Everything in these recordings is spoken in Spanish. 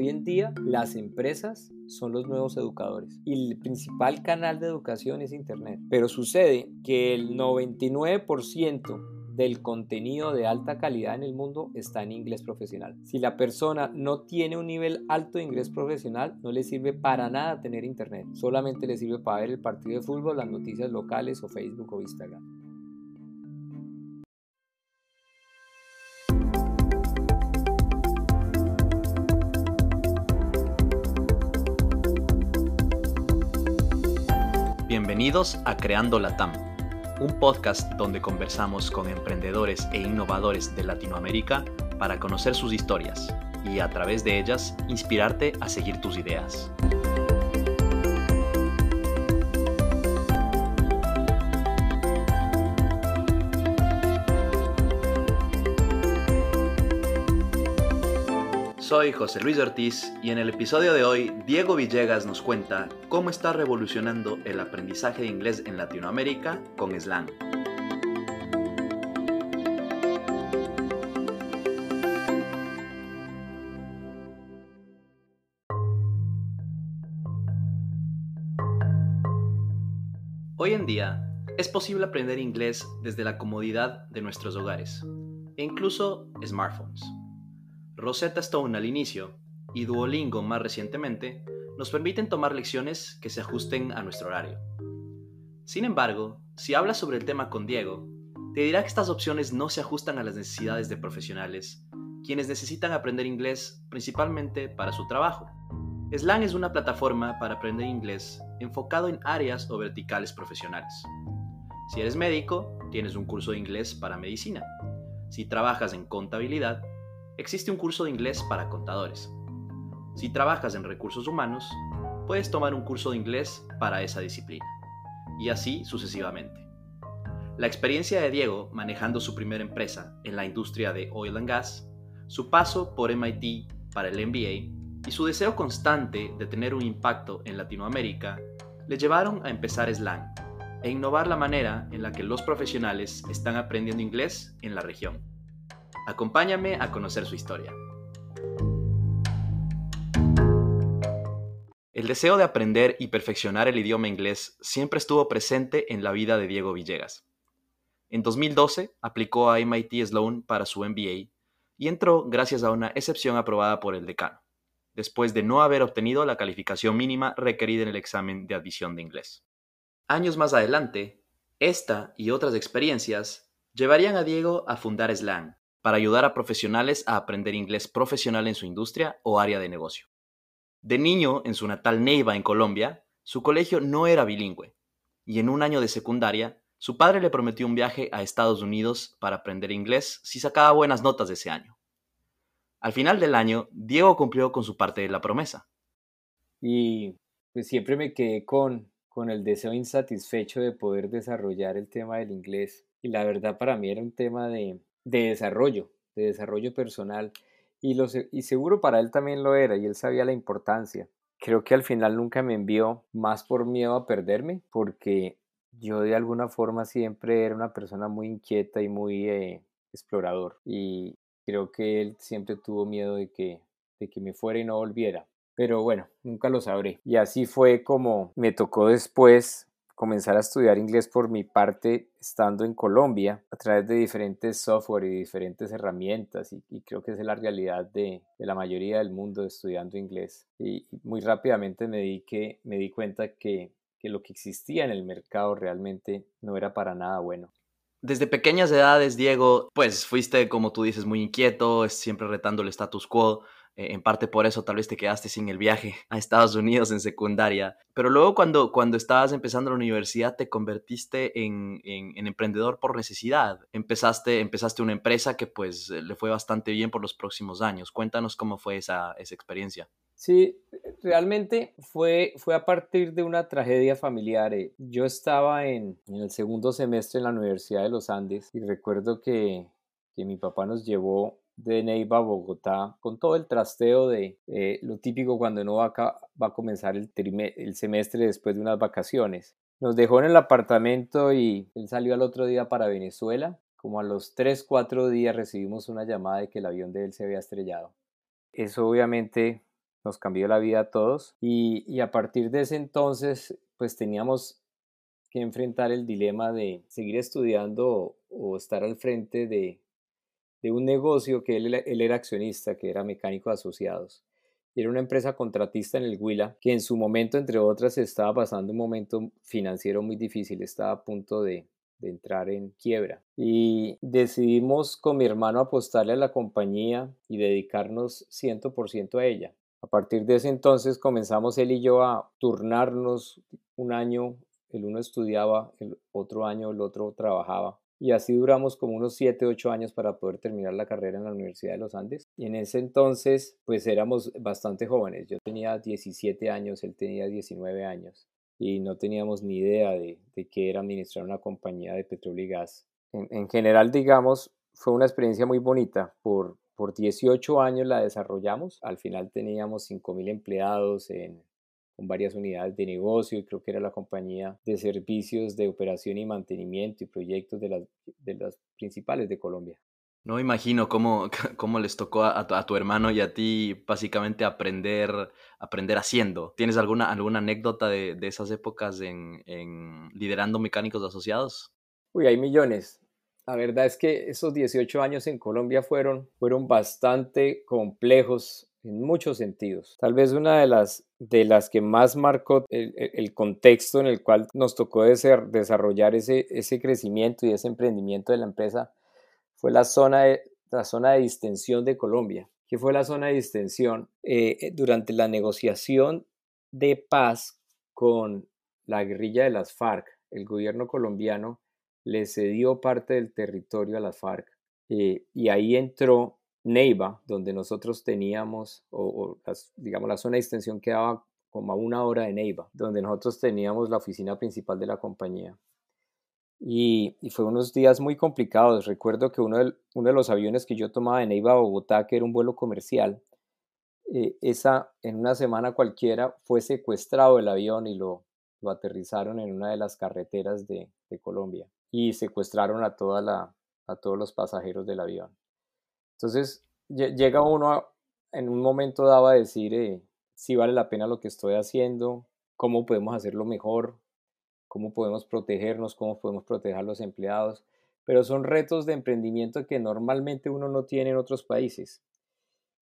Hoy en día las empresas son los nuevos educadores y el principal canal de educación es Internet. Pero sucede que el 99% del contenido de alta calidad en el mundo está en inglés profesional. Si la persona no tiene un nivel alto de inglés profesional, no le sirve para nada tener internet. Solamente le sirve para ver el partido de fútbol, las noticias locales o Facebook o Instagram. Bienvenidos a Creando la TAM, un podcast donde conversamos con emprendedores e innovadores de Latinoamérica para conocer sus historias y a través de ellas inspirarte a seguir tus ideas. Soy José Luis Ortiz y en el episodio de hoy Diego Villegas nos cuenta cómo está revolucionando el aprendizaje de inglés en Latinoamérica con slang. Hoy en día es posible aprender inglés desde la comodidad de nuestros hogares e incluso smartphones. Rosetta Stone al inicio y Duolingo más recientemente nos permiten tomar lecciones que se ajusten a nuestro horario. Sin embargo, si hablas sobre el tema con Diego, te dirá que estas opciones no se ajustan a las necesidades de profesionales, quienes necesitan aprender inglés principalmente para su trabajo. Slang es una plataforma para aprender inglés enfocado en áreas o verticales profesionales. Si eres médico, tienes un curso de inglés para medicina. Si trabajas en contabilidad, existe un curso de inglés para contadores. Si trabajas en recursos humanos, puedes tomar un curso de inglés para esa disciplina. Y así sucesivamente. La experiencia de Diego manejando su primera empresa en la industria de oil and gas, su paso por MIT para el MBA y su deseo constante de tener un impacto en Latinoamérica le llevaron a empezar Slang e innovar la manera en la que los profesionales están aprendiendo inglés en la región. Acompáñame a conocer su historia. El deseo de aprender y perfeccionar el idioma inglés siempre estuvo presente en la vida de Diego Villegas. En 2012 aplicó a MIT Sloan para su MBA y entró gracias a una excepción aprobada por el decano, después de no haber obtenido la calificación mínima requerida en el examen de admisión de inglés. Años más adelante, esta y otras experiencias llevarían a Diego a fundar Slang, para ayudar a profesionales a aprender inglés profesional en su industria o área de negocio. De niño, en su natal Neiva, en Colombia, su colegio no era bilingüe, y en un año de secundaria, su padre le prometió un viaje a Estados Unidos para aprender inglés si sacaba buenas notas de ese año. Al final del año, Diego cumplió con su parte de la promesa. Y pues siempre me quedé con, con el deseo insatisfecho de poder desarrollar el tema del inglés. Y la verdad para mí era un tema de, de desarrollo, de desarrollo personal. Y, lo, y seguro para él también lo era y él sabía la importancia. Creo que al final nunca me envió más por miedo a perderme, porque yo de alguna forma siempre era una persona muy inquieta y muy eh, explorador. Y creo que él siempre tuvo miedo de que, de que me fuera y no volviera. Pero bueno, nunca lo sabré. Y así fue como me tocó después comenzar a estudiar inglés por mi parte estando en Colombia a través de diferentes software y diferentes herramientas y, creo que es la realidad de, la mayoría del mundo estudiando inglés y, muy rápidamente me di, que, me di cuenta que, que lo que existía en el mercado realmente no era para nada bueno. Desde pequeñas edades, Diego, pues fuiste, como tú dices, muy inquieto, siempre retando el status quo. Eh, en parte por eso tal vez te quedaste sin el viaje a Estados Unidos en secundaria. Pero luego cuando, cuando estabas empezando la universidad te convertiste en, en, emprendedor por necesidad. Empezaste, empezaste una empresa que pues le fue bastante bien por los próximos años. Cuéntanos cómo fue esa, esa experiencia. Sí, realmente fue, fue a partir de una tragedia familiar. Eh. Yo estaba en, en el segundo semestre en la Universidad de los Andes y recuerdo que, que mi papá nos llevó de Neiva a Bogotá, con todo el trasteo de eh, lo típico cuando uno va a, va a comenzar el, semestre después de unas vacaciones. Nos dejó en el apartamento y él salió al otro día para Venezuela como a los 3, 4 días recibimos una llamada de que el avión de él se había estrellado. Eso obviamente nos cambió la vida a todos y a partir de ese entonces pues teníamos que enfrentar el dilema de seguir estudiando o, estar al frente de, de un negocio que él, él, era accionista, que era mecánico de asociados. Era una empresa contratista en el Huila, que en su momento, entre otras, estaba pasando un momento financiero muy difícil, estaba a punto de, de entrar en quiebra. Y decidimos con mi hermano apostarle a la compañía y dedicarnos 100% a ella. A partir de ese entonces comenzamos él y yo a turnarnos un año, el uno estudiaba, el otro año el otro trabajaba. Y así duramos como unos 7, 8 años para poder terminar la carrera en la Universidad de los Andes. Y en ese entonces, pues éramos bastante jóvenes. Yo tenía 17 años, él tenía 19 años y no teníamos ni idea de, de qué era administrar una compañía de petróleo y gas. En, general, digamos, fue una experiencia muy bonita. Por, por 18 años la desarrollamos. Al final teníamos 5.000 empleados en, con varias unidades de negocio y creo que era la compañía de servicios de operación y mantenimiento y proyectos de las, de las principales de Colombia. No imagino cómo, cómo les tocó a tu, a tu, hermano y a ti básicamente aprender, aprender haciendo. ¿Tienes alguna, alguna anécdota de, de esas épocas en, en, liderando mecánicos asociados? Uy, hay millones. La verdad es que esos 18 años en Colombia fueron, fueron bastante complejos en muchos sentidos. Tal vez una de las, de las que más marcó el, el contexto en el cual nos tocó desarrollar ese, ese crecimiento y ese emprendimiento de la empresa fue la zona de, la zona de distensión de Colombia. ¿Qué fue la zona de distensión? Eh, eh, durante la negociación de paz con la guerrilla de las FARC, el gobierno colombiano le cedió parte del territorio a las FARC eh, y ahí entró Neiva, donde nosotros teníamos, o, digamos, la zona de distensión quedaba como a una hora de Neiva, donde nosotros teníamos la oficina principal de la compañía. Y, fue unos días muy complicados. Recuerdo que uno de, uno de los aviones que yo tomaba de Neiva a Bogotá, que era un vuelo comercial, eh, esa, en una semana cualquiera fue secuestrado el avión y lo, lo aterrizaron en una de las carreteras de, de Colombia y secuestraron a, toda la, a todos los pasajeros del avión. Entonces llega uno en un momento dado a decir eh, si vale la pena lo que estoy haciendo, cómo podemos hacerlo mejor, cómo podemos protegernos, cómo podemos proteger a los empleados, pero son retos de emprendimiento que normalmente uno no tiene en otros países.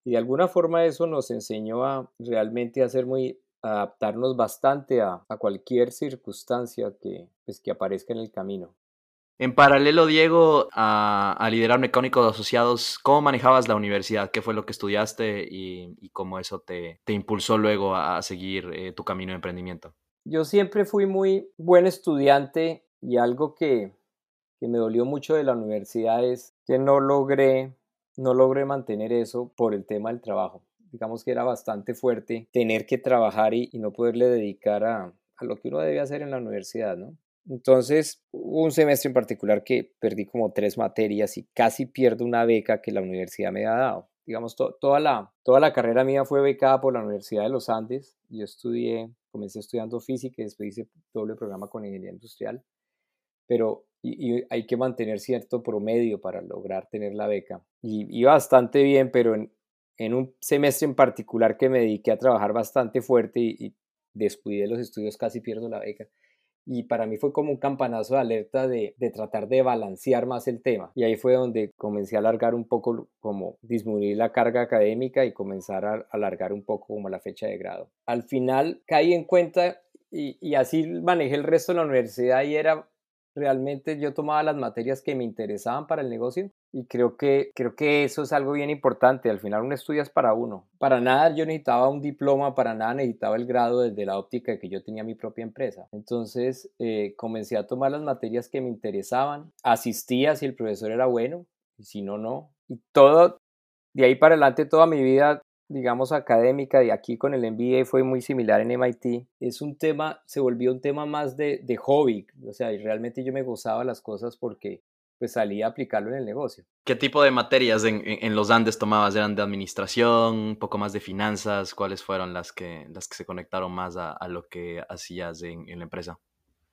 Y de alguna forma eso nos enseñó a realmente hacer muy adaptarnos bastante a, cualquier circunstancia que, pues, que aparezca en el camino. En paralelo, Diego, a, liderar mecánicos asociados, ¿cómo manejabas la universidad? ¿Qué fue lo que estudiaste y, cómo eso te, impulsó luego a, seguir eh, tu camino de emprendimiento? Yo siempre fui muy buen estudiante y algo que, me dolió mucho de la universidad es que no logré, no logré mantener eso por el tema del trabajo. Digamos que era bastante fuerte tener que trabajar y, no poderle dedicar a, lo que uno debe hacer en la universidad, ¿no? Entonces, un semestre en particular que perdí como tres materias y casi pierdo una beca que la universidad me ha dado. Digamos, toda, la, toda la carrera mía fue becada por la Universidad de los Andes. Yo estudié comencé estudiando física y después hice doble programa con ingeniería industrial, pero hay que mantener cierto promedio para lograr tener la beca. Y bastante bien, pero en, en, un semestre en particular que me dediqué a trabajar bastante fuerte y descuidé los estudios, casi pierdo la beca y para mí fue como un campanazo de alerta de, de, tratar de balancear más el tema. Y ahí fue donde comencé a alargar un poco, como disminuir la carga académica y comenzar a alargar un poco como la fecha de grado. Al final caí en cuenta y, y así manejé el resto de la universidad y era realmente yo tomaba las materias que me interesaban para el negocio y creo que, creo que eso es algo bien importante. Al final uno estudia para uno. Para nada yo necesitaba un diploma, para nada necesitaba el grado desde la óptica de que yo tenía mi propia empresa. Entonces eh, comencé a tomar las materias que me interesaban, asistía si el profesor era bueno y si no, no. Y todo, de ahí para adelante toda mi vida digamos, académica de aquí con el MBA fue muy similar en MIT. Es un tema, se volvió un tema más de, de hobby, o sea, y realmente yo me gozaba las cosas porque pues salía a aplicarlo en el negocio. ¿Qué tipo de materias en, en, los Andes tomabas? ¿Eran de administración, un poco más de finanzas? ¿Cuáles fueron las que, las que se conectaron más a, a lo que hacías en, en, la empresa?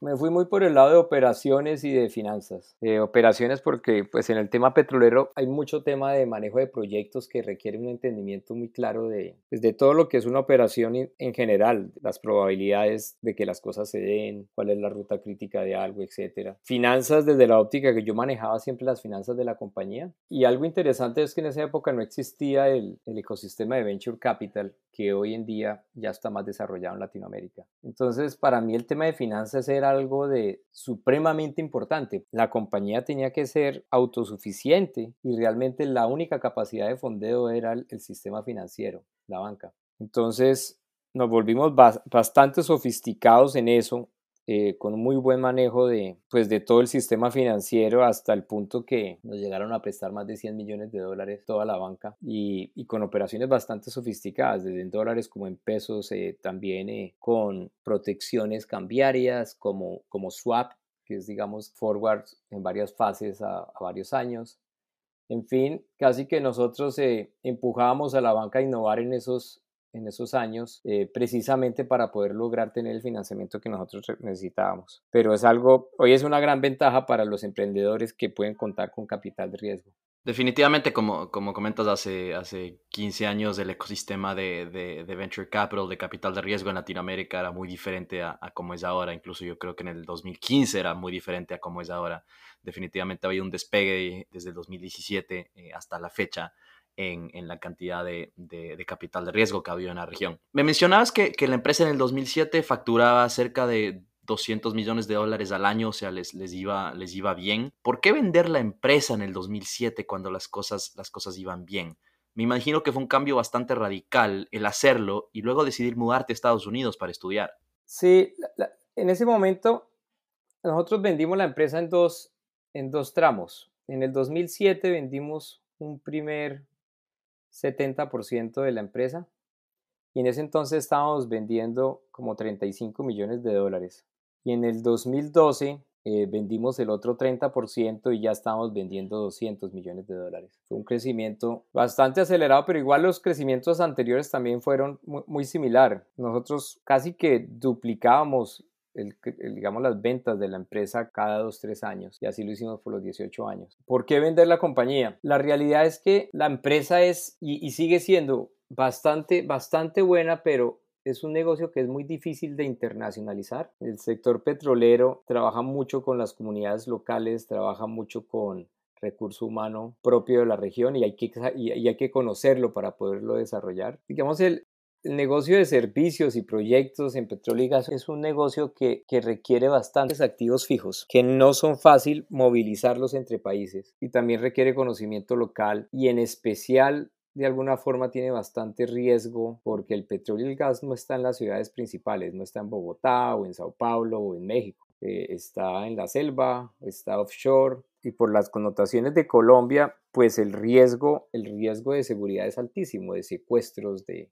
Me fui muy por el lado de operaciones y de finanzas. Eh, operaciones porque pues en el tema petrolero hay mucho tema de manejo de proyectos que requiere un entendimiento muy claro de, pues, de todo lo que es una operación en general, las probabilidades de que las cosas se den, cuál es la ruta crítica de algo, etc. Finanzas desde la óptica que yo manejaba siempre las finanzas de la compañía. Y algo interesante es que en esa época no existía el, el ecosistema de venture capital que hoy en día ya está más desarrollado en Latinoamérica. Entonces, para mí el tema de finanzas era algo de supremamente importante. La compañía tenía que ser autosuficiente y realmente la única capacidad de fondeo era el, sistema financiero, la banca. Entonces, nos volvimos bastante sofisticados en eso eh, con un muy buen manejo de, pues, de todo el sistema financiero hasta el punto que nos llegaron a prestar más de 100 millones de dólares toda la banca y, con operaciones bastante sofisticadas, desde en dólares como en pesos, eh, también eh, con protecciones cambiarias como, como swap, que es digamos forward en varias fases a, a varios años. En fin, casi que nosotros empujábamos a la banca a innovar en esos, en esos años eh, precisamente para poder lograr tener el financiamiento que nosotros necesitábamos. Pero es algo, hoy es una gran ventaja para los emprendedores que pueden contar con capital de riesgo. Definitivamente, como, como comentas, hace, hace 15 años el ecosistema de, de, venture capital, de capital de riesgo en Latinoamérica era muy diferente a, a como es ahora. Incluso yo creo que en el 2015 era muy diferente a como es ahora. Definitivamente había un despegue desde el 2017 eh, hasta la fecha en, la cantidad de, capital de riesgo que había en la región. Me mencionabas que, la empresa en el 2007 facturaba cerca de 200 millones de dólares al año, o sea, les, les, iba, les iba bien. ¿Por qué vender la empresa en el 2007 cuando las cosas, las cosas iban bien? Me imagino que fue un cambio bastante radical el hacerlo y luego decidir mudarte a Estados Unidos para estudiar. Sí, en ese momento nosotros vendimos la empresa en dos, en dos tramos. En el 2007 vendimos un primer 70% de la empresa y en ese entonces estábamos vendiendo como 35 millones de dólares. Y en el 2012 eh, vendimos el otro 30% y ya estábamos vendiendo 200 millones de dólares. Fue un crecimiento bastante acelerado, pero igual los crecimientos anteriores también fueron muy, muy similar. Nosotros casi que duplicábamos digamos, las ventas de la empresa cada dos, tres años. Y así lo hicimos por los 18 años. ¿Por qué vender la compañía? La realidad es que la empresa es y, y sigue siendo bastante, bastante buena, pero es un negocio que es muy difícil de internacionalizar. El sector petrolero trabaja mucho con las comunidades locales, trabaja mucho con recurso humano propio de la región y hay que, y hay que conocerlo para poderlo desarrollar. Digamos, el, el negocio de servicios y proyectos en petróleo y gas es un negocio que, requiere bastantes activos fijos, que no son fácil movilizarlos entre países y también requiere conocimiento local y en especial de alguna forma tiene bastante riesgo porque el petróleo y el gas no está en las ciudades principales, no está en Bogotá o en Sao Paulo o en México, eh, está en la selva, está offshore y por las connotaciones de Colombia, pues el riesgo, el riesgo de seguridad es altísimo, de secuestros, de,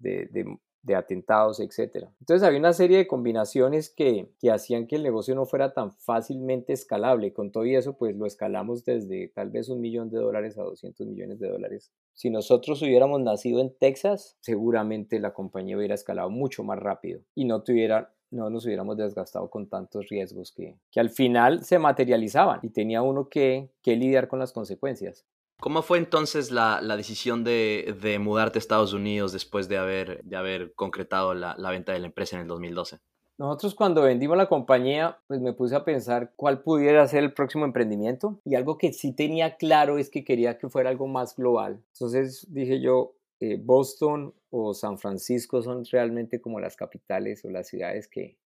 de, atentados, etc. Entonces había una serie de combinaciones que, que, hacían que el negocio no fuera tan fácilmente escalable. Con todo eso, pues lo escalamos desde tal vez un millón de dólares a 200 millones de dólares. Si nosotros hubiéramos nacido en Texas, seguramente la compañía hubiera escalado mucho más rápido y no tuviera no nos hubiéramos desgastado con tantos riesgos que, que al final se materializaban y tenía uno que, que lidiar con las consecuencias. ¿Cómo fue entonces la, decisión de, mudarte a Estados Unidos después de haber, de haber concretado la, venta de la empresa en el 2012? Nosotros cuando vendimos la compañía, pues me puse a pensar cuál pudiera ser el próximo emprendimiento y algo que sí tenía claro es que quería que fuera algo más global. Entonces dije yo, eh, Boston o San Francisco son realmente como las capitales o las ciudades que,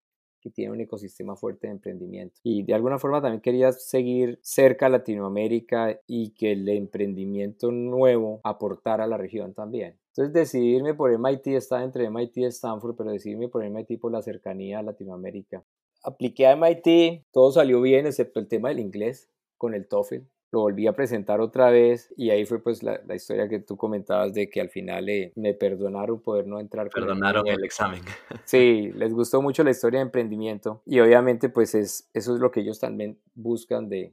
que tiene un ecosistema fuerte de emprendimiento. Y de alguna forma también quería seguir cerca a Latinoamérica y que el emprendimiento nuevo aportara a la región también. Entonces decidirme por MIT, estaba entre MIT y Stanford, pero decidirme por MIT por la cercanía a Latinoamérica. Apliqué a MIT, todo salió bien excepto el tema del inglés con el TOEFL lo volví a presentar otra vez y ahí fue pues la, historia que tú comentabas de que al final eh, me perdonaron poder no entrar. Perdonaron el, examen. Sí, les gustó mucho la historia de emprendimiento y obviamente pues es, eso es lo que ellos también buscan de,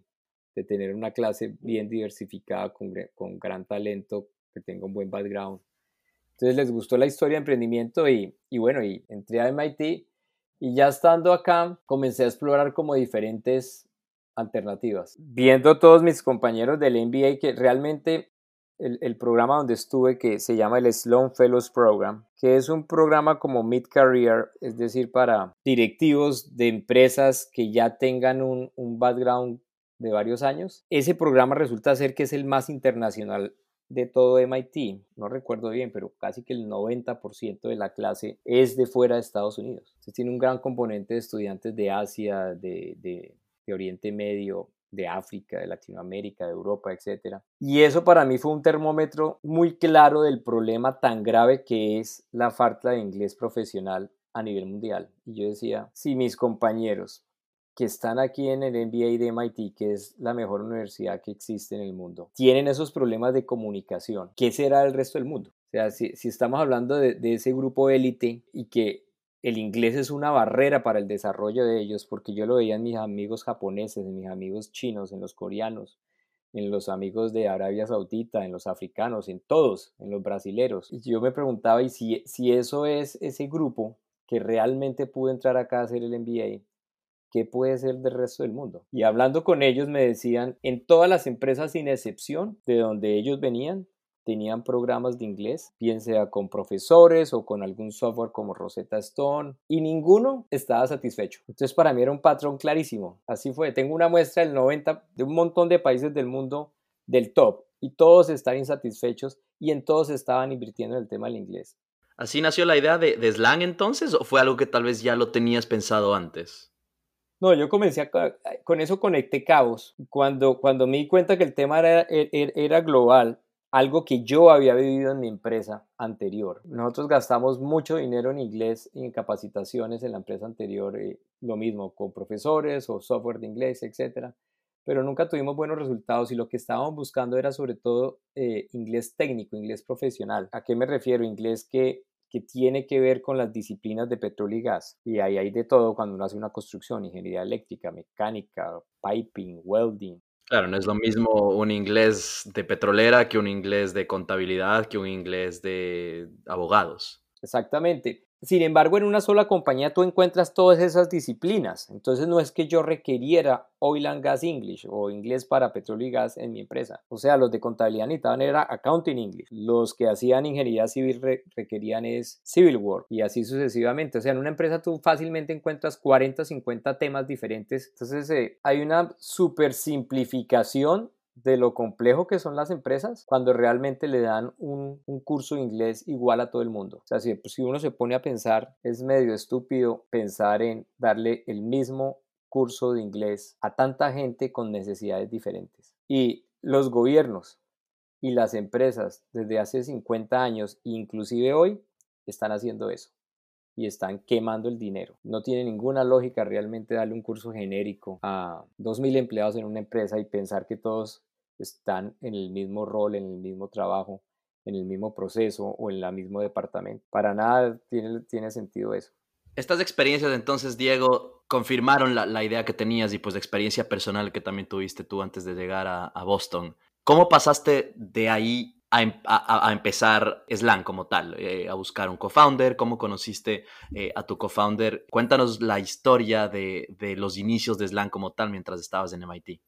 de tener una clase bien diversificada con, con gran talento, que tenga un buen background. Entonces les gustó la historia de emprendimiento y, y bueno, y entré a MIT Y ya estando acá, comencé a explorar como diferentes alternativas. Viendo todos mis compañeros del MBA que realmente el, programa donde estuve que se llama el Sloan Fellows Program, que es un programa como mid-career, es decir, para directivos de empresas que ya tengan un, un background de varios años. Ese programa resulta ser que es el más internacional de todo MIT, no recuerdo bien, pero casi que el 90% de la clase es de fuera de Estados Unidos. Entonces tiene un gran componente de estudiantes de Asia, de, de Oriente Medio, de África, de Latinoamérica, de Europa, etc. Y eso para mí fue un termómetro muy claro del problema tan grave que es la falta de inglés profesional a nivel mundial. Y yo decía, si mis compañeros que están aquí en el MBA de MIT, que es la mejor universidad que existe en el mundo, tienen esos problemas de comunicación, ¿qué será el resto del mundo? O sea, si, estamos hablando de, de ese grupo élite y que el inglés es una barrera para el desarrollo de ellos, porque yo lo veía en mis amigos japoneses, en mis amigos chinos, en los coreanos, en los amigos de Arabia Saudita, en los africanos, en todos, en los brasileros. Y yo me preguntaba, ¿y si, si eso es ese grupo que realmente pudo entrar acá a hacer el MBA? ¿Qué puede ser del resto del mundo? Y hablando con ellos me decían, en todas las empresas sin excepción de donde ellos venían, tenían programas de inglés, bien sea con profesores o con algún software como Rosetta Stone, y ninguno estaba satisfecho. Entonces para mí era un patrón clarísimo. Así fue. Tengo una muestra del 90 de un montón de países del mundo del top y todos están insatisfechos y en todos estaban invirtiendo en el tema del inglés. ¿Así nació la idea de, slang entonces o fue algo que tal vez ya lo tenías pensado antes? No, yo comencé a, con eso conecté cabos. Cuando, cuando me di cuenta que el tema era, era, era global, algo que yo había vivido en mi empresa anterior. Nosotros gastamos mucho dinero en inglés y en capacitaciones en la empresa anterior, eh, lo mismo con profesores o software de inglés, etcétera, pero nunca tuvimos buenos resultados y lo que estábamos buscando era sobre todo eh, inglés técnico, inglés profesional. ¿A qué me refiero? Inglés que que tiene que ver con las disciplinas de petróleo y gas. Y ahí hay de todo cuando uno hace una construcción, ingeniería eléctrica, mecánica, piping, welding, Claro, no es lo mismo un inglés de petrolera que un inglés de contabilidad, que un inglés de abogados. Exactamente. Sin embargo, en una sola compañía tú encuentras todas esas disciplinas. Entonces no es que yo requiriera Oil and Gas English o inglés para petróleo y gas en mi empresa. O sea, los de contabilidad necesitaban era Accounting English. Los que hacían ingeniería civil requerían es Civil Work y así sucesivamente. O sea, en una empresa tú fácilmente encuentras 40 o 50 temas diferentes. Entonces eh, hay una super simplificación de lo complejo que son las empresas cuando realmente le dan un, curso de inglés igual a todo el mundo. O sea, si, si uno se pone a pensar, es medio estúpido pensar en darle el mismo curso de inglés a tanta gente con necesidades diferentes. Y los gobiernos y las empresas desde hace 50 años, inclusive hoy, están haciendo eso y están quemando el dinero. No tiene ninguna lógica realmente darle un curso genérico a 2.000 empleados en una empresa y pensar que todos están en el mismo rol, en el mismo trabajo, en el mismo proceso o en el mismo departamento. Para nada tiene, tiene sentido eso. Estas experiencias entonces, Diego, confirmaron la, idea que tenías y pues la experiencia personal que también tuviste tú antes de llegar a, Boston. ¿Cómo pasaste de ahí a, em, empezar Slang como tal, eh, a buscar un co-founder? ¿Cómo conociste eh, a tu co-founder? Cuéntanos la historia de, de, los inicios de Slang como tal mientras estabas en MIT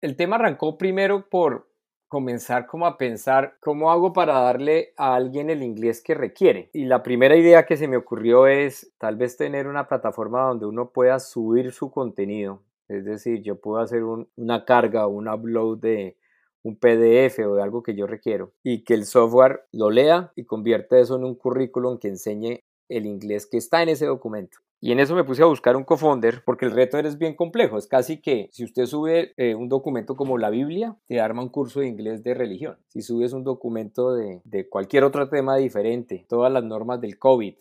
el tema arrancó primero por comenzar como a pensar cómo hago para darle a alguien el inglés que requiere. Y la primera idea que se me ocurrió es tal vez tener una plataforma donde uno pueda subir su contenido. Es decir, yo puedo hacer una carga un upload de un PDF o de algo que yo requiero y que el software lo lea y convierta eso en un currículum que enseñe el inglés que está en ese documento. Y en eso me puse a buscar un cofounder porque el reto es bien complejo. Es casi que si usted sube eh, un documento como la Biblia, te arma un curso de inglés de religión. Si subes un documento de, de cualquier otro tema diferente, todas las normas del COVID,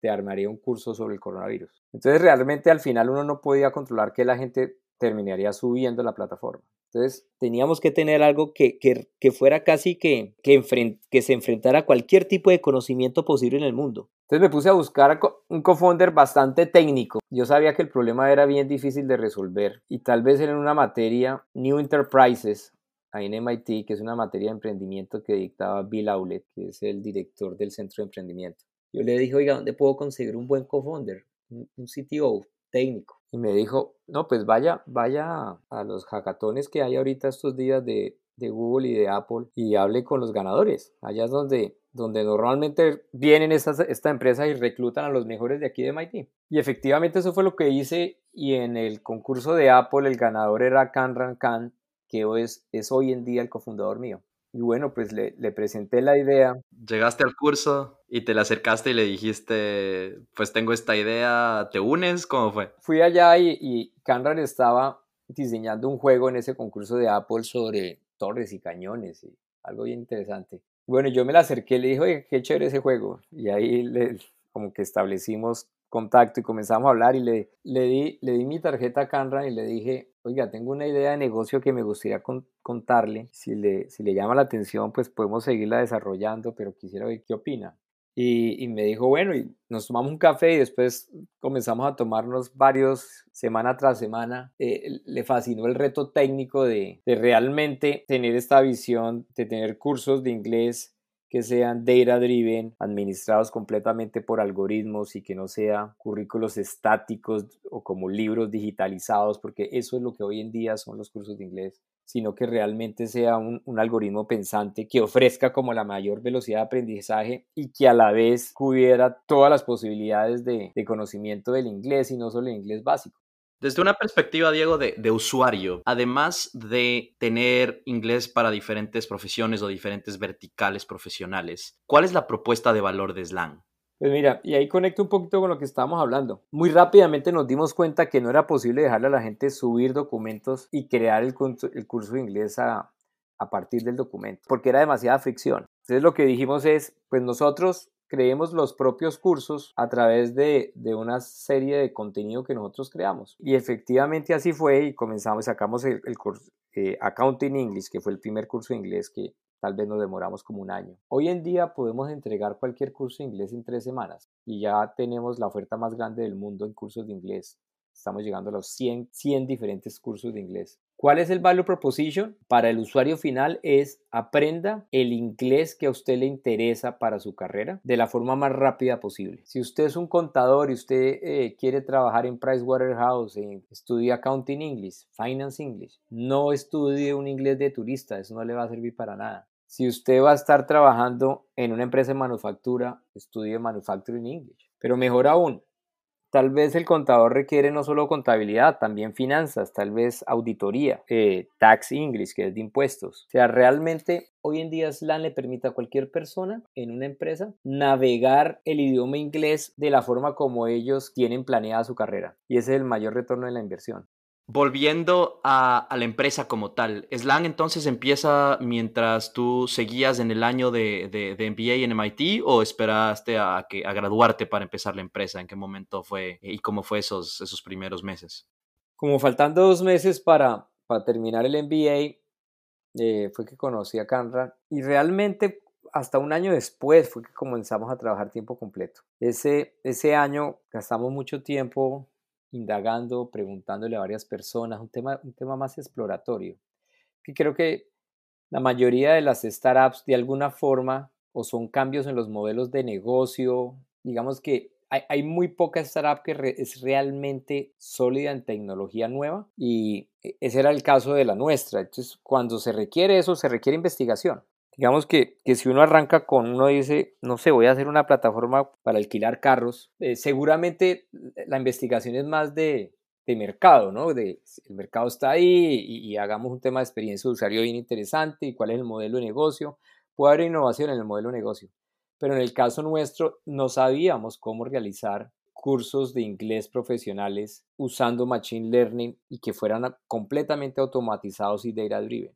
te armaría un curso sobre el coronavirus. Entonces realmente al final uno no podía controlar que la gente terminaría subiendo la plataforma. Entonces teníamos que tener algo que, que, fuera casi que, que, que, se enfrentara a cualquier tipo de conocimiento posible en el mundo. Entonces me puse a buscar un co-founder bastante técnico. Yo sabía que el problema era bien difícil de resolver y tal vez en una materia, New Enterprises, ahí en MIT, que es una materia de emprendimiento que dictaba Bill Aulet, que es el director del centro de emprendimiento. Yo le dije, oiga, ¿dónde puedo conseguir un buen co-founder? un, un CTO técnico. Y me dijo, no, pues vaya, vaya a los hackatones que hay ahorita estos días de, de Google y de Apple y hable con los ganadores. Allá es donde, donde normalmente vienen estas, esta empresa y reclutan a los mejores de aquí de MIT. Y efectivamente eso fue lo que hice y en el concurso de Apple el ganador era Kanran Khan, que es, es hoy en día el cofundador mío. Y bueno, pues le, le, presenté la idea. Llegaste al curso y te le acercaste y le dijiste, pues tengo esta idea, ¿te unes? ¿Cómo fue? Fui allá y, y Kanran estaba diseñando un juego en ese concurso de Apple sobre torres y cañones y algo bien interesante. Bueno, yo me la acerqué y le dije, oye, qué chévere ese juego. Y ahí le, como que establecimos contacto y comenzamos a hablar y le, le, di, le di mi tarjeta a Canran y le dije, oiga, tengo una idea de negocio que me gustaría contarle. Si le, si le llama la atención, pues podemos seguirla desarrollando, pero quisiera ver qué opina. Y, me dijo, bueno, y nos tomamos un café y después comenzamos a tomarnos varios semana tras semana. Eh, le fascinó el reto técnico de, de realmente tener esta visión, de tener cursos de inglés que sean data driven, administrados completamente por algoritmos y que no sean currículos estáticos o como libros digitalizados, porque eso es lo que hoy en día son los cursos de inglés sino que realmente sea un, algoritmo pensante que ofrezca como la mayor velocidad de aprendizaje y que a la vez cubriera todas las posibilidades de, conocimiento del inglés y no solo el inglés básico. Desde una perspectiva, Diego, de, usuario, además de tener inglés para diferentes profesiones o diferentes verticales profesionales, ¿cuál es la propuesta de valor de Slang? Pues mira, y ahí conecto un poquito con lo que estábamos hablando. Muy rápidamente nos dimos cuenta que no era posible dejarle a la gente subir documentos y crear el, curso de inglés a, a partir del documento, porque era demasiada fricción. Entonces lo que dijimos es, pues nosotros creemos los propios cursos a través de, de, una serie de contenido que nosotros creamos. Y efectivamente así fue y comenzamos, sacamos el, el curso eh, Accounting English, que fue el primer curso de inglés que tal vez nos demoramos como un año. Hoy en día podemos entregar cualquier curso de inglés en tres semanas y ya tenemos la oferta más grande del mundo en cursos de inglés. Estamos llegando a los 100, 100 diferentes cursos de inglés. ¿Cuál es el value proposition? Para el usuario final es aprenda el inglés que a usted le interesa para su carrera de la forma más rápida posible. Si usted es un contador y usted eh, quiere trabajar en Pricewaterhouse, en, estudie Accounting English, Finance English, no estudie un inglés de turista, eso no le va a servir para nada. Si usted va a estar trabajando en una empresa de manufactura, estudie Manufacturing English. Pero mejor aún, Tal vez el contador requiere no solo contabilidad, también finanzas, tal vez auditoría, eh, tax English, que es de impuestos. O sea, realmente hoy en día SLAN le permite a cualquier persona en una empresa navegar el idioma inglés de la forma como ellos tienen planeada su carrera. Y ese es el mayor retorno de la inversión. Volviendo a, la empresa como tal, ¿Slang entonces empieza mientras tú seguías en el año de, de, MBA en MIT o esperaste a, que, a graduarte para empezar la empresa? ¿En qué momento fue y cómo fue esos, esos primeros meses? Como faltando dos meses para, para terminar el MBA, eh, fue que conocí a Canra y realmente hasta un año después fue que comenzamos a trabajar tiempo completo. Ese, ese año gastamos mucho tiempo indagando, preguntándole a varias personas, un tema, un tema más exploratorio. Que creo que la mayoría de las startups de alguna forma o son cambios en los modelos de negocio, digamos que hay, hay muy poca startup que es realmente sólida en tecnología nueva y e, ese era el caso de la nuestra. Entonces, cuando se requiere eso, se requiere investigación. Digamos que, que, si uno arranca con, uno dice, no sé, voy a hacer una plataforma para alquilar carros, eh, seguramente la investigación es más de, de mercado, ¿no? De, el mercado está ahí y, y, hagamos un tema de experiencia de usuario bien interesante y cuál es el modelo de negocio. Puede haber innovación en el modelo de negocio, pero en el caso nuestro no sabíamos cómo realizar cursos de inglés profesionales usando Machine Learning y que fueran completamente automatizados y data driven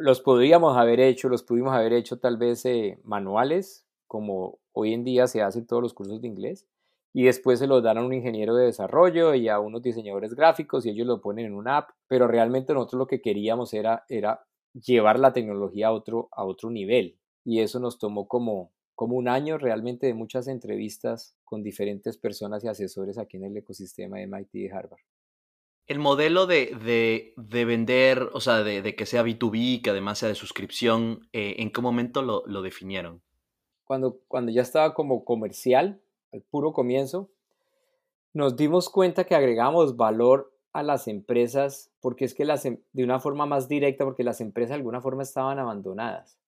los podríamos haber hecho, los pudimos haber hecho tal vez eh, manuales, como hoy en día se hacen todos los cursos de inglés, y después se los dan a un ingeniero de desarrollo y a unos diseñadores gráficos y ellos lo ponen en una app, pero realmente nosotros lo que queríamos era, era llevar la tecnología a otro, a otro nivel, y eso nos tomó como, como un año realmente de muchas entrevistas con diferentes personas y asesores aquí en el ecosistema de MIT de Harvard el modelo de, vender, o sea, de, que sea B2B, que además sea de suscripción, eh, ¿en qué momento lo, definieron? Cuando, cuando ya estaba como comercial, al puro comienzo, nos dimos cuenta que agregamos valor a las empresas porque es que las, em, de una forma más directa, porque las empresas de alguna forma estaban abandonadas.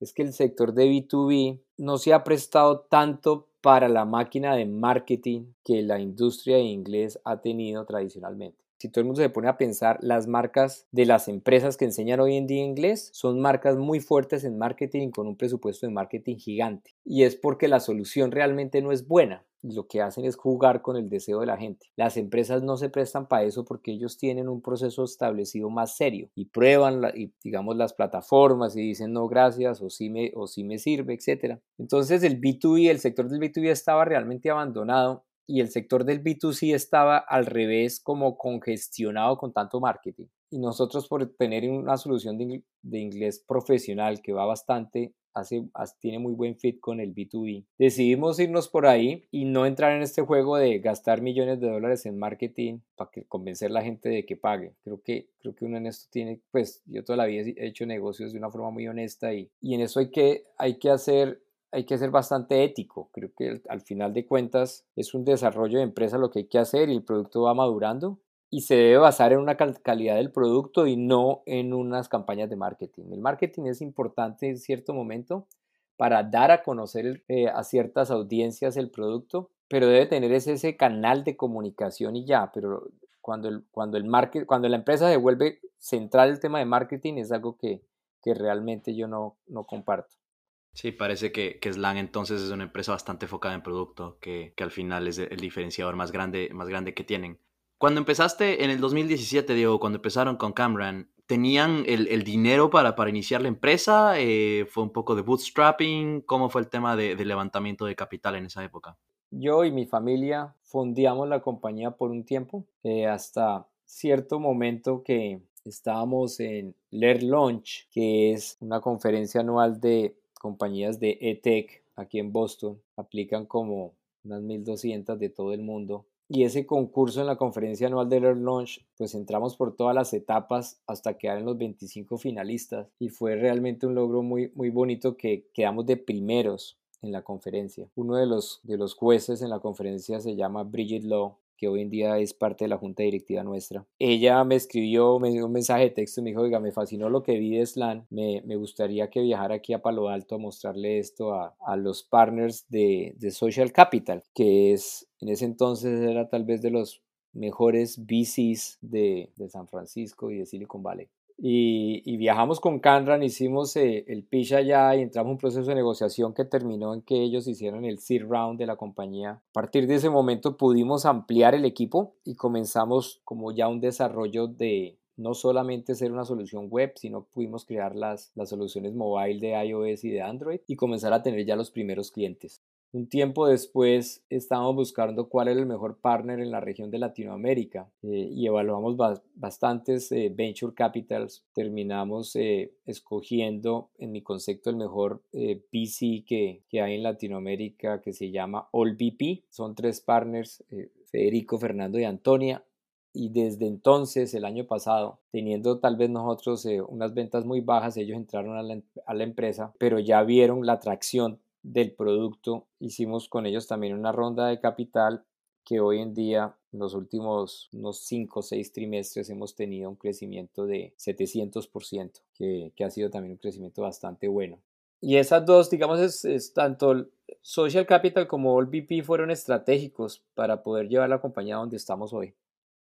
Es que el sector de B2B no se ha prestado tanto para la máquina de marketing que la industria de inglés ha tenido tradicionalmente si todo el mundo se pone a pensar, las marcas de las empresas que enseñan hoy en día inglés son marcas muy fuertes en marketing con un presupuesto de marketing gigante. Y es porque la solución realmente no es buena. Lo que hacen es jugar con el deseo de la gente. Las empresas no se prestan para eso porque ellos tienen un proceso establecido más serio y prueban, digamos, las plataformas y dicen no gracias o sí me, o sí me sirve, etc. Entonces el B2B, el sector del B2B estaba realmente abandonado y el sector del B2C estaba al revés como congestionado con tanto marketing. Y nosotros por tener una solución de, inglés profesional que va bastante, hace, tiene muy buen fit con el B2B, decidimos irnos por ahí y no entrar en este juego de gastar millones de dólares en marketing para que, convencer a la gente de que pague. Creo que, creo que uno en esto tiene, pues yo toda la vida he hecho negocios de una forma muy honesta y, y en eso hay que, hay que hacer hay que ser bastante ético. Creo que al final de cuentas es un desarrollo de empresa lo que hay que hacer y el producto va madurando y se debe basar en una calidad del producto y no en unas campañas de marketing. El marketing es importante en cierto momento para dar a conocer eh, a ciertas audiencias el producto, pero debe tener ese, canal de comunicación y ya, pero cuando, cuando, el market, cuando la empresa se vuelve central el tema de marketing es algo que, que realmente yo no, no comparto. Sí, parece que, que Slang entonces es una empresa bastante enfocada en producto, que, al final es el diferenciador más grande, más grande que tienen. Cuando empezaste en el 2017, Diego, cuando empezaron con Camran, ¿tenían el, dinero para, para, iniciar la empresa? Eh, ¿Fue un poco de bootstrapping? ¿Cómo fue el tema de, levantamiento de capital en esa época? Yo y mi familia fundamos la compañía por un tiempo, eh, hasta cierto momento que estábamos en Lear Launch, que es una conferencia anual de compañías de ETEC aquí en Boston aplican como unas 1200 de todo el mundo. Y ese concurso en la conferencia anual de Learn Launch, pues entramos por todas las etapas hasta quedar en los 25 finalistas y fue realmente un logro muy, muy bonito que quedamos de primeros en la conferencia. Uno de los, de los jueces en la conferencia se llama Bridget Law que hoy en día es parte de la junta directiva nuestra. Ella me escribió, un mensaje de texto y me dijo, oiga, me fascinó lo que vi de Slan, me, gustaría que viajara aquí a Palo Alto a mostrarle esto a, los partners de, de Social Capital, que es, en ese entonces era tal vez de los mejores VCs de, San Francisco y de Silicon Valley. Y, viajamos con Canran, hicimos eh, el pitch allá y entramos en un proceso de negociación que terminó en que ellos hicieron el seed round de la compañía. A partir de ese momento pudimos ampliar el equipo y comenzamos como ya un desarrollo de no solamente ser una solución web, sino pudimos crear las, las soluciones mobile de iOS y de Android y comenzar a tener ya los primeros clientes. Un tiempo después estábamos buscando cuál era el mejor partner en la región de Latinoamérica eh, y evaluamos bastantes eh, venture capitals. Terminamos eh, escogiendo, en mi concepto, el mejor VC que, que, hay en Latinoamérica que se llama AllVP. Son tres partners, Federico, Fernando y Antonia. Y desde entonces, el año pasado, teniendo tal vez nosotros unas ventas muy bajas, ellos entraron a la, a la empresa, pero ya vieron la atracción del producto. Hicimos con ellos también una ronda de capital que hoy en día, en los últimos unos 5 o 6 trimestres, hemos tenido un crecimiento de 700%, que, que ha sido también un crecimiento bastante bueno. Y esas dos, digamos, es, tanto Social Capital como All BP fueron estratégicos para poder llevar la compañía donde estamos hoy.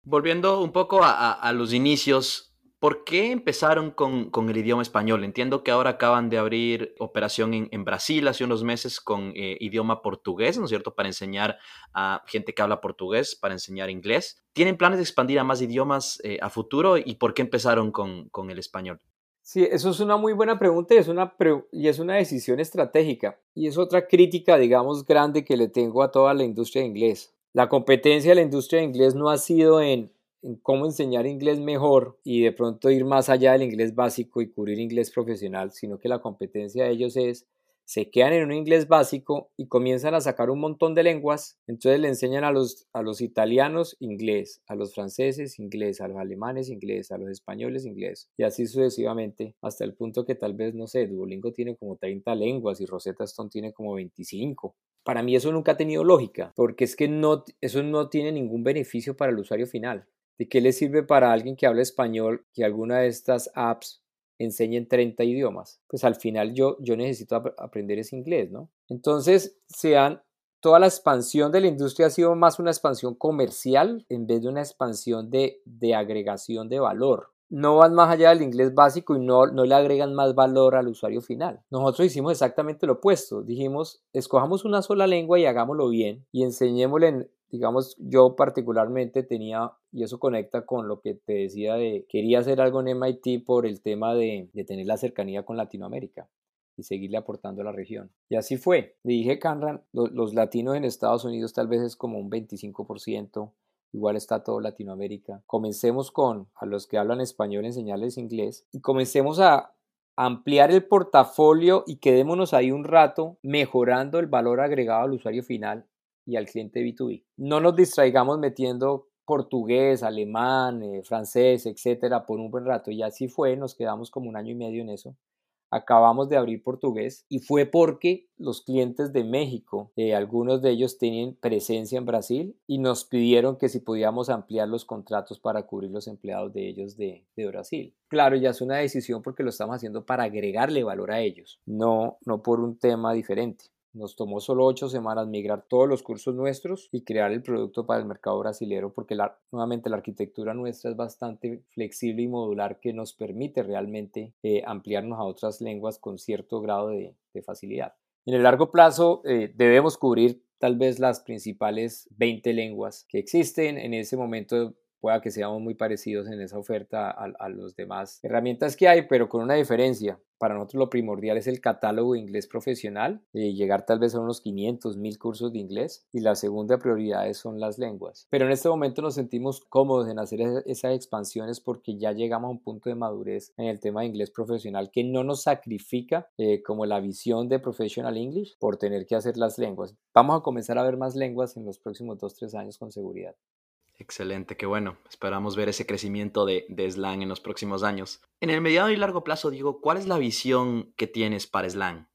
Volviendo un poco a los inicios, ¿Por qué empezaron con, el idioma español? Entiendo que ahora acaban de abrir operación en, Brasil hace unos meses con eh, idioma portugués, ¿no es cierto? Para enseñar a gente que habla portugués, para enseñar inglés. ¿Tienen planes de expandir a más idiomas eh, a futuro? ¿Y por qué empezaron con, el español? Sí, eso es una muy buena pregunta y es una, y es una decisión estratégica. Y es otra crítica, digamos, grande que le tengo a toda la industria de inglés. La competencia de la industria de inglés no ha sido en en cómo enseñar inglés mejor y de pronto ir más allá del inglés básico y cubrir inglés profesional, sino que la competencia de ellos es se quedan en un inglés básico y comienzan a sacar un montón de lenguas, entonces le enseñan a los, a los italianos inglés, a los franceses inglés, a los alemanes inglés, a los españoles inglés, y así sucesivamente, hasta el punto que tal vez, no sé, Duolingo tiene como 30 lenguas y Rosetta Stone tiene como 25. Para mí eso nunca ha tenido lógica, porque es que no, eso no tiene ningún beneficio para el usuario final. ¿De qué le sirve para alguien que habla español que alguna de estas apps enseñen 30 idiomas? Pues al final yo, yo necesito aprender ese inglés, ¿no? Entonces, sean, toda la expansión de la industria ha sido más una expansión comercial en vez de una expansión de, de agregación de valor no van más allá del inglés básico y no, no le agregan más valor al usuario final. Nosotros hicimos exactamente lo opuesto. Dijimos, escojamos una sola lengua y hagámoslo bien y enseñémosle, digamos, yo particularmente tenía, y eso conecta con lo que te decía de, quería hacer algo en MIT por el tema de, de tener la cercanía con Latinoamérica y seguirle aportando a la región. Y así fue. Le dije, Canran, los latinos en Estados Unidos tal vez es como un 25%, igual está todo Latinoamérica. Comencemos con a los que hablan español enseñarles inglés y comencemos a ampliar el portafolio y quedémonos ahí un rato mejorando el valor agregado al usuario final y al cliente B2B. No nos distraigamos metiendo portugués, alemán, eh, francés, etcétera, por un buen rato. Y así fue, nos quedamos como un año y medio en eso acabamos de abrir portugués y fue porque los clientes de México, eh, algunos de ellos tienen presencia en Brasil y nos pidieron que si podíamos ampliar los contratos para cubrir los empleados de ellos de, de Brasil. Claro, ya es una decisión porque lo estamos haciendo para agregarle valor a ellos, no, no por un tema diferente. Nos tomó solo ocho semanas migrar todos los cursos nuestros y crear el producto para el mercado brasilero porque nuevamente la arquitectura nuestra es bastante flexible y modular que nos permite realmente eh, ampliarnos a otras lenguas con cierto grado de, facilidad. En el largo plazo eh, debemos cubrir tal vez las principales 20 lenguas que existen. En ese momento pueda que seamos muy parecidos en esa oferta a, a demás herramientas que hay, pero con una diferencia. Para nosotros lo primordial es el catálogo de inglés profesional, eh, llegar tal vez a unos 500, 1000 cursos de inglés y la segunda prioridad son las lenguas. Pero en este momento nos sentimos cómodos en hacer esas expansiones porque ya llegamos a un punto de madurez en el tema de inglés profesional que no nos sacrifica eh, como la visión de Professional English por tener que hacer las lenguas. Vamos a comenzar a ver más lenguas en los próximos 2-3 años con seguridad. Excelente, qué bueno. Esperamos ver ese crecimiento de, de, Slang en los próximos años. En el mediano y largo plazo, digo, ¿cuál es la visión que tienes para Slang?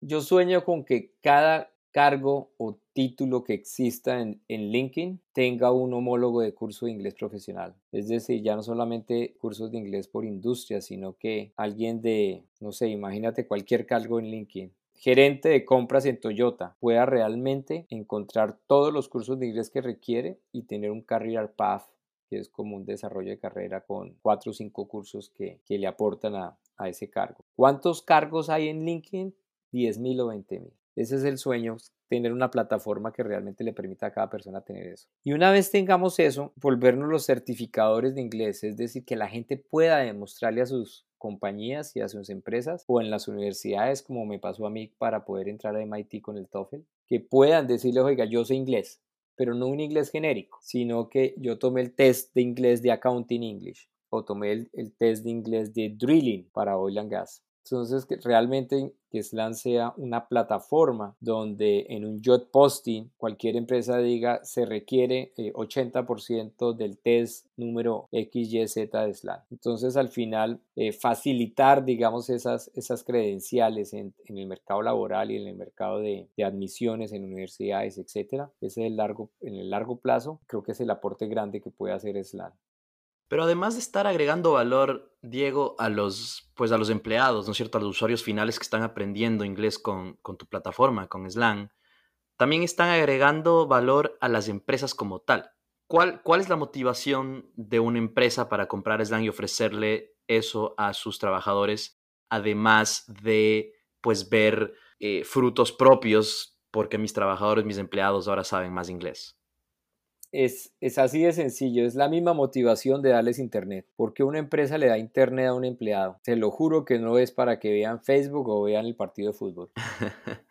Yo sueño con que cada cargo o título que exista en, en LinkedIn tenga un homólogo de curso de inglés profesional. Es decir, ya no solamente cursos de inglés por industria, sino que alguien de, no sé, imagínate cualquier cargo en LinkedIn, gerente de compras en Toyota pueda realmente encontrar todos los cursos de inglés que requiere y tener un career path que es como un desarrollo de carrera con cuatro o cinco cursos que, le aportan a, a, ese cargo. ¿Cuántos cargos hay en LinkedIn? 10 mil o 20 mil. Ese es el sueño, tener una plataforma que realmente le permita a cada persona tener eso. Y una vez tengamos eso, volvernos los certificadores de inglés, es decir, que la gente pueda demostrarle a sus compañías y a sus empresas o en las universidades como me pasó a mí para poder entrar a MIT con el TOEFL, que puedan decirle, oiga, yo sé inglés, pero no un inglés genérico, sino que yo tomé el test de inglés de Accounting English o tomé el, el test de inglés de Drilling para Oil and Gas entonces, que realmente que Slan sea una plataforma donde en un job posting cualquier empresa diga se requiere 80% eh, del test número XYZ de Slan. Entonces, al final, eh, facilitar, digamos, esas, esas credenciales en, el mercado laboral y en el mercado de, admisiones en universidades, etcétera, ese es el largo, en el largo plazo, creo que es el aporte grande que puede hacer Slan. Pero además de estar agregando valor, Diego, a los, pues a los empleados, ¿no es cierto? A los usuarios finales que están aprendiendo inglés con, con tu plataforma, con Slang, también están agregando valor a las empresas como tal. ¿Cuál, ¿Cuál es la motivación de una empresa para comprar Slang y ofrecerle eso a sus trabajadores, además de pues ver eh, frutos propios porque mis trabajadores, mis empleados ahora saben más inglés? Es, así de sencillo, es la misma motivación de darles internet. porque una empresa le da internet a un empleado? Te lo juro que no es para que vean Facebook o vean el partido de fútbol.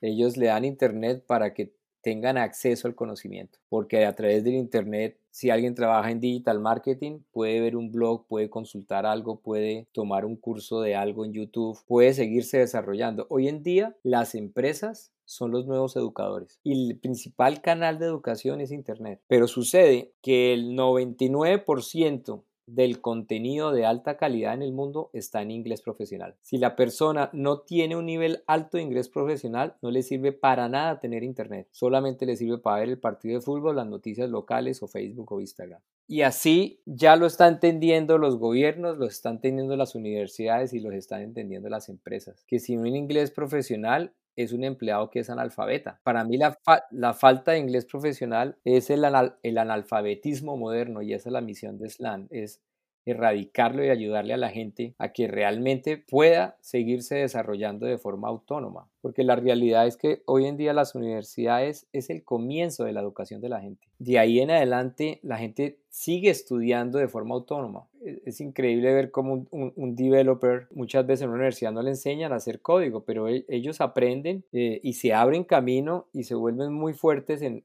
Ellos le dan internet para que tengan acceso al conocimiento, porque a través del internet Si alguien trabaja en digital marketing, puede ver un blog, puede consultar algo, puede tomar un curso de algo en YouTube, puede seguirse desarrollando. Hoy en día las empresas son los nuevos educadores y el principal canal de educación es Internet. Pero sucede que el 99% del contenido de alta calidad en el mundo está en inglés profesional. Si la persona no tiene un nivel alto de inglés profesional, no le sirve para nada tener internet. Solamente le sirve para ver el partido de fútbol, las noticias locales o Facebook o Instagram. Y así ya lo están entendiendo los gobiernos, lo están entendiendo las universidades y los están entendiendo las empresas. Que sin un inglés profesional es un empleado que es analfabeta. Para mí la, falta de inglés profesional es el, el, analfabetismo moderno y esa es la misión de SLAN, es erradicarlo y ayudarle a la gente a que realmente pueda seguirse desarrollando de forma autónoma. Porque la realidad es que hoy en día las universidades es el comienzo de la educación de la gente. De ahí en adelante la gente sigue estudiando de forma autónoma. E, es increíble ver cómo un, developer muchas veces en una universidad no le enseñan a hacer código, pero e, ellos aprenden eh, y se abren camino y se vuelven muy fuertes en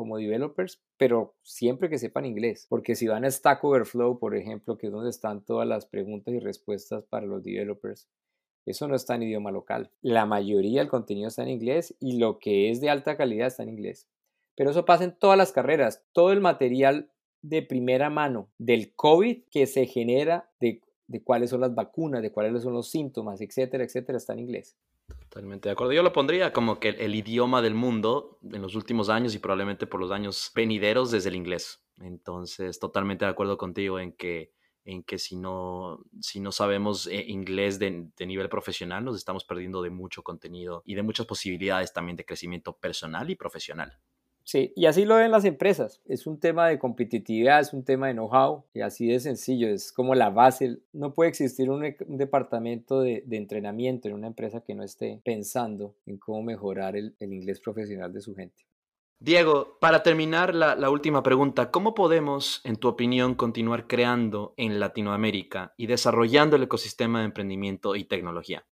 como developers, pero siempre que sepan inglés, porque si van a Stack Overflow, por ejemplo, que es donde están todas las preguntas y respuestas para los developers, eso no está en idioma local. La mayoría del contenido está en inglés y lo que es de alta calidad está en inglés. Pero eso pasa en todas las carreras. Todo el material de primera mano del COVID que se genera, de, de cuáles son las vacunas, de cuáles son los síntomas, etcétera, etcétera, está en inglés. Totalmente de acuerdo. Yo lo pondría como que el, idioma del mundo en los últimos años y probablemente por los años venideros desde el inglés. Entonces, totalmente de acuerdo contigo en que, en que si, no, si no sabemos eh, inglés de, de, nivel profesional, nos estamos perdiendo de mucho contenido y de muchas posibilidades también de crecimiento personal y profesional. Sí, y así lo ven las empresas. Es un tema de competitividad, es un tema de know-how y así de sencillo, es como la base. No puede existir un, e, departamento de, entrenamiento en una empresa que no esté pensando en cómo mejorar el, inglés profesional de su gente. Diego, para terminar la, la, última pregunta, ¿cómo podemos, en tu opinión, continuar creando en Latinoamérica y desarrollando el ecosistema de emprendimiento y tecnología?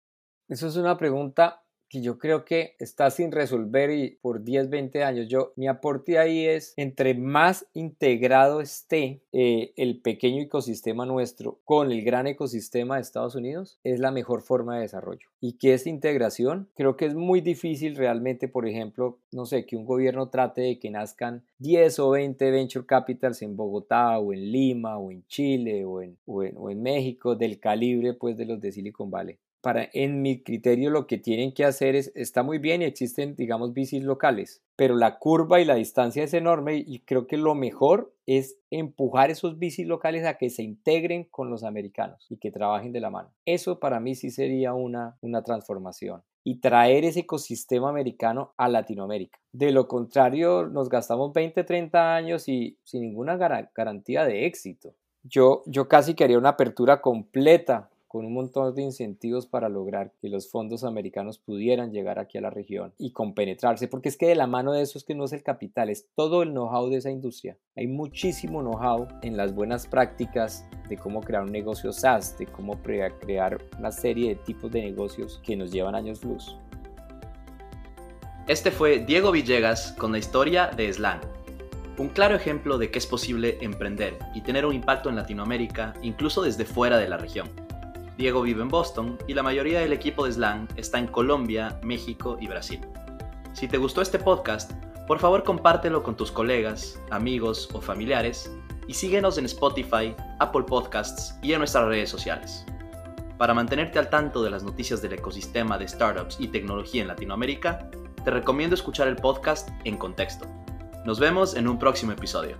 Eso es una pregunta que yo creo que está sin resolver y por 10, 20 años. Yo, mi aporte ahí es, entre más integrado esté eh, el pequeño ecosistema nuestro con el gran ecosistema de Estados Unidos, es la mejor forma de desarrollo. ¿Y qué es integración? Creo que es muy difícil realmente, por ejemplo, no sé, que un gobierno trate de que nazcan 10 o 20 venture capitals en Bogotá o en Lima o en Chile o en, o en, o en México del calibre pues de los de Silicon Valley para, en mi criterio, lo que tienen que hacer es, está muy bien y existen, digamos, bicis locales, pero la curva y la distancia es enorme y creo que lo mejor es empujar esos bicis locales a que se integren con los americanos y que trabajen de la mano. Eso para mí sí sería una, una transformación y traer ese ecosistema americano a Latinoamérica. De lo contrario, nos gastamos 20, 30 años y sin ninguna garantía de éxito. Yo, yo casi quería una apertura completa con un montón de incentivos para lograr que los fondos americanos pudieran llegar aquí a la región y compenetrarse, porque es que de la mano de eso es que no es el capital, es todo el know-how de esa industria. Hay muchísimo know-how en las buenas prácticas de cómo crear un negocio SaaS, de cómo crear una serie de tipos de negocios que nos llevan años luz. Este fue Diego Villegas con la historia de Slang, un claro ejemplo de que es posible emprender y tener un impacto en Latinoamérica, incluso desde fuera de la región. Diego vive en Boston y la mayoría del equipo de Slang está en Colombia, México y Brasil. Si te gustó este podcast, por favor compártelo con tus colegas, amigos o familiares y síguenos en Spotify, Apple Podcasts y en nuestras redes sociales. Para mantenerte al tanto de las noticias del ecosistema de startups y tecnología en Latinoamérica, te recomiendo escuchar el podcast En Contexto. Nos vemos en un próximo episodio.